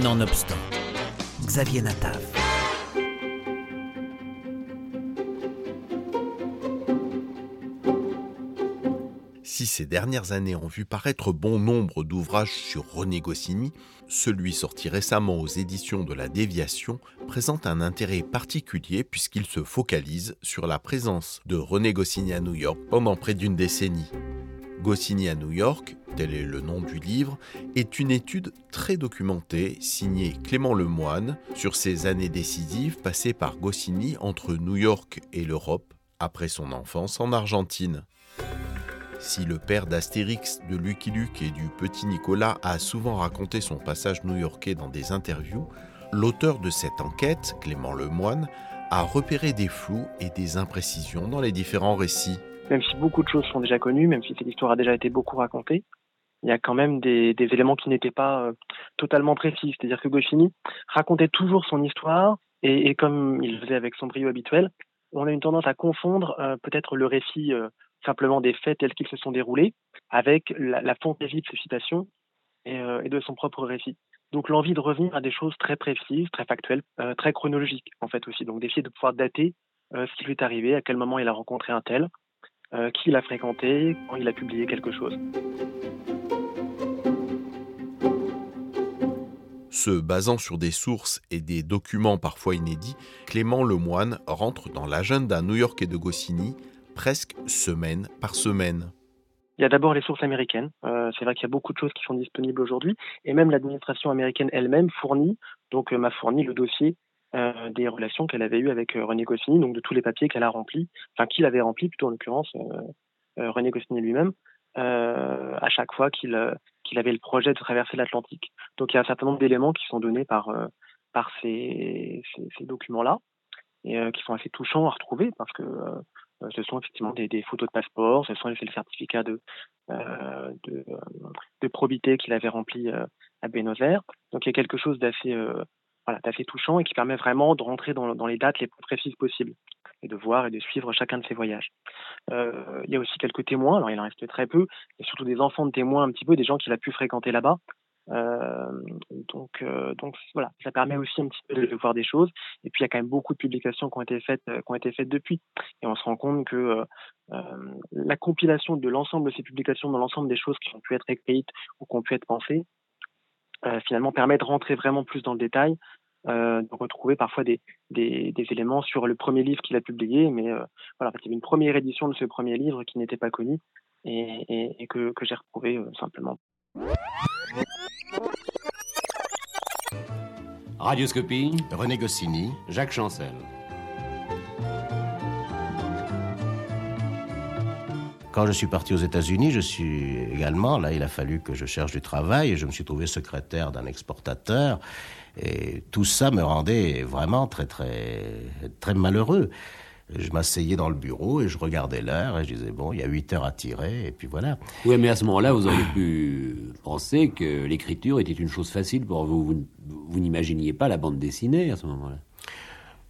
Nonobstant, Xavier Natav. Si ces dernières années ont vu paraître bon nombre d'ouvrages sur René Goscinny, celui sorti récemment aux éditions de la Déviation présente un intérêt particulier puisqu'il se focalise sur la présence de René Goscinny à New York pendant près d'une décennie. Goscinny à New York, tel est le nom du livre, est une étude très documentée signée Clément Lemoine sur ces années décisives passées par Goscinny entre New York et l'Europe après son enfance en Argentine. Si le père d'Astérix, de Lucky Luke et du petit Nicolas a souvent raconté son passage new-yorkais dans des interviews, l'auteur de cette enquête, Clément Lemoine, a repéré des flous et des imprécisions dans les différents récits. Même si beaucoup de choses sont déjà connues, même si cette histoire a déjà été beaucoup racontée, il y a quand même des, éléments qui n'étaient pas euh, totalement précis. C'est-à-dire que Goscinny racontait toujours son histoire et, comme il faisait avec son brio habituel, on a une tendance à confondre euh, peut-être le récit euh, simplement des faits tels qu'ils se sont déroulés, avec la, la fantaisie de ses citations euh, et, de son propre récit. Donc l'envie de revenir à des choses très précises, très factuelles, euh, très chronologiques en fait aussi. Donc d'essayer de pouvoir dater euh, ce qui lui est arrivé, à quel moment il a rencontré un tel, qui l'a fréquenté, quand il a publié quelque chose. Se basant sur des sources et des documents parfois inédits, Clément Lemoine rentre dans l'agenda new-yorkais de Goscinny presque semaine par semaine. Il y a d'abord les sources américaines. Euh, c'est vrai qu'il y a beaucoup de choses qui sont disponibles aujourd'hui, et même l'administration américaine elle-même fournit, donc euh, m'a fourni le dossier euh, des relations qu'elle avait eues avec René Goscinny, donc de tous les papiers qu'elle a remplis, enfin qu'il avait remplis plutôt en l'occurrence René Goscinny lui-même, à chaque fois qu'il qu'il avait le projet de traverser l'Atlantique. Donc il y a un certain nombre d'éléments qui sont donnés par par ces, ces, documents-là et qui sont assez touchants à retrouver parce que euh, ce sont effectivement des, photos de passeport, ce sont le certificat de, euh, de, de, probité qu'il avait rempli euh, à Buenos Aires. Donc il y a quelque chose d'assez voilà, d'assez touchant et qui permet vraiment de rentrer dans, les dates les plus précises possibles et de voir et de suivre chacun de ses voyages. Euh, il y a aussi quelques témoins, alors il en reste très peu, et surtout des enfants de témoins un petit peu, des gens qu'il a pu fréquenter là-bas, euh, donc, euh, donc voilà, ça permet aussi un petit peu de, voir des choses. Et puis il y a quand même beaucoup de publications qui ont été faites, qui ont été faites depuis. Et on se rend compte que la compilation de l'ensemble de ces publications, dans l'ensemble des choses qui ont pu être écrites ou qui ont pu être pensées, finalement permet de rentrer vraiment plus dans le détail, de retrouver parfois des, des, éléments sur le premier livre qu'il a publié, mais voilà, il y avait une première édition de ce premier livre qui n'était pas connue et, et, que j'ai retrouvé simplement. Radioscopie, René Goscinny, Jacques Chancel. Quand je suis parti aux États-Unis, je suis également, là, il a fallu que je cherche du travail et je me suis trouvé secrétaire d'un exportateur. Et tout ça me rendait vraiment très, très, très malheureux je m'asseyais dans le bureau et je regardais l'heure et je disais, bon, il y a 8 heures à tirer, et puis voilà. Oui, mais à ce moment-là, vous auriez pu penser que l'écriture était une chose facile pour vous. Vous, vous n'imaginiez pas la bande dessinée à ce moment-là.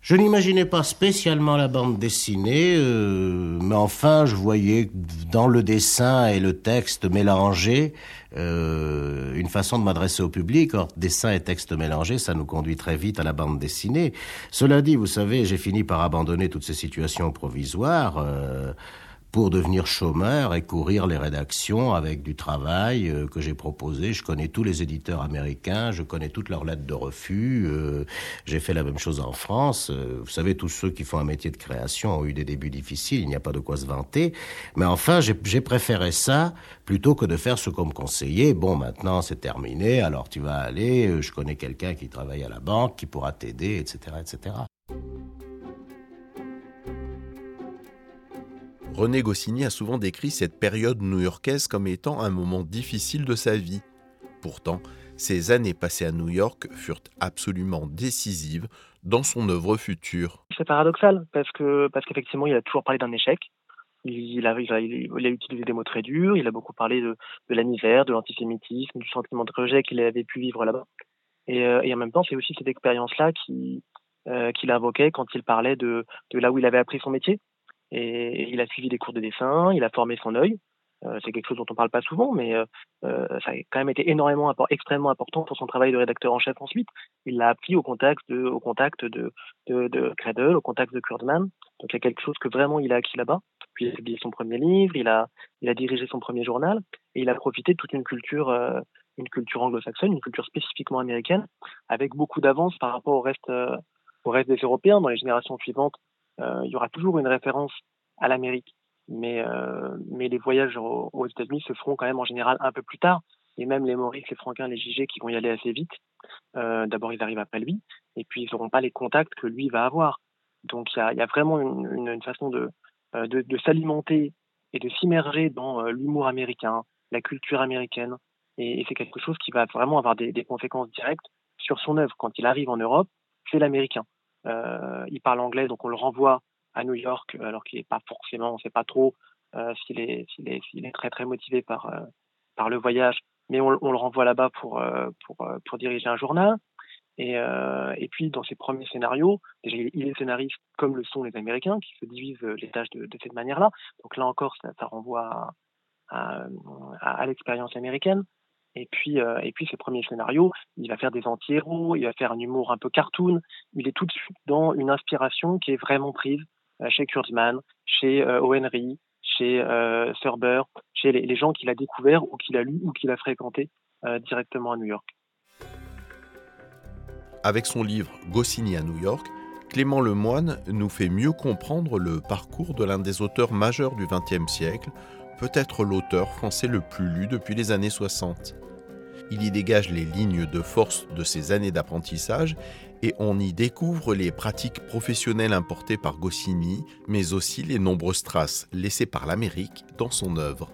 Je n'imaginais pas spécialement la bande dessinée, euh, mais enfin, je voyais dans le dessin et le texte mélangés euh, une façon de m'adresser au public. Or, dessin et texte mélangés, ça nous conduit très vite à la bande dessinée. Cela dit, vous savez, j'ai fini par abandonner toutes ces situations provisoires. Euh, pour devenir chômeur et courir les rédactions avec du travail euh, que j'ai proposé. Je connais tous les éditeurs américains, je connais toutes leurs lettres de refus. Euh, j'ai fait la même chose en France. Euh, vous savez, tous ceux qui font un métier de création ont eu des débuts difficiles, il n'y a pas de quoi se vanter. Mais enfin, j'ai préféré ça plutôt que de faire ce qu'on me conseillait. Bon, maintenant c'est terminé, alors tu vas aller, je connais quelqu'un qui travaille à la banque, qui pourra t'aider, etc., etc. René Goscinny a souvent décrit cette période new-yorkaise comme étant un moment difficile de sa vie. Pourtant, ces années passées à New York furent absolument décisives dans son œuvre future. C'est paradoxal parce que qu'effectivement, il a toujours parlé d'un échec. Il a, il, a, il a, utilisé des mots très durs. Il a beaucoup parlé de, la misère, de l'antisémitisme, du sentiment de rejet qu'il avait pu vivre là-bas. Et, euh, en même temps, c'est aussi cette expérience-là qui euh, qu'il invoquait quand il parlait de là où il avait appris son métier. Et il a suivi des cours de dessin, il a formé son œil. c'est quelque chose dont on parle pas souvent, mais ça a quand même été énormément, extrêmement important pour son travail de rédacteur en chef ensuite. Il l'a appris au contact de, au Cradle, au contact de Kurdman. Donc il y a quelque chose que vraiment il a acquis là-bas. Puis il a publié son premier livre, il a, dirigé son premier journal, et il a profité de toute une culture, anglo-saxonne, une culture spécifiquement américaine, avec beaucoup d'avance par rapport au reste des Européens. Dans les générations suivantes, il y aura toujours une référence à l'Amérique mais, euh, mais les voyages aux, États-Unis se feront quand même en général un peu plus tard. Et même les Maurice, les Franquins, les JG qui vont y aller assez vite, euh, d'abord ils arrivent après lui, et puis ils n'auront pas les contacts que lui va avoir. Donc il y a, y a, vraiment une, une, façon de, euh, de, de s'alimenter et de s'immerger dans euh, l'humour américain, la culture américaine, et, et c'est quelque chose qui va vraiment avoir des, des, conséquences directes sur son œuvre. Quand il arrive en Europe, c'est l'américain. Euh, il parle anglais, donc on le renvoie à New York, alors qu'il n'est pas forcément, on ne sait pas trop euh, s'il est, très très motivé par euh, le voyage, mais on, le renvoie là-bas pour euh, diriger un journal. Et, euh, puis dans ses premiers scénarios, il est scénariste comme le sont les Américains qui se divisent les tâches de, cette manière-là. Donc là encore, ça, renvoie à l'expérience américaine. Et puis, euh, et puis ses premiers scénarios, il va faire des anti-héros, il va faire un humour un peu cartoon. Il est tout de suite dans une inspiration qui est vraiment prise euh, chez Kurzman, chez euh, Henry, chez euh, Thurber, chez les, gens qu'il a découverts ou qu'il a lus ou qu'il a fréquentés directement à New York. Avec son livre Goscinny à New York, Clément Lemoine nous fait mieux comprendre le parcours de l'un des auteurs majeurs du XXe siècle, peut-être l'auteur français le plus lu depuis les années 60. Il y dégage les lignes de force de ses années d'apprentissage et on y découvre les pratiques professionnelles importées par Goscinny, mais aussi les nombreuses traces laissées par l'Amérique dans son œuvre.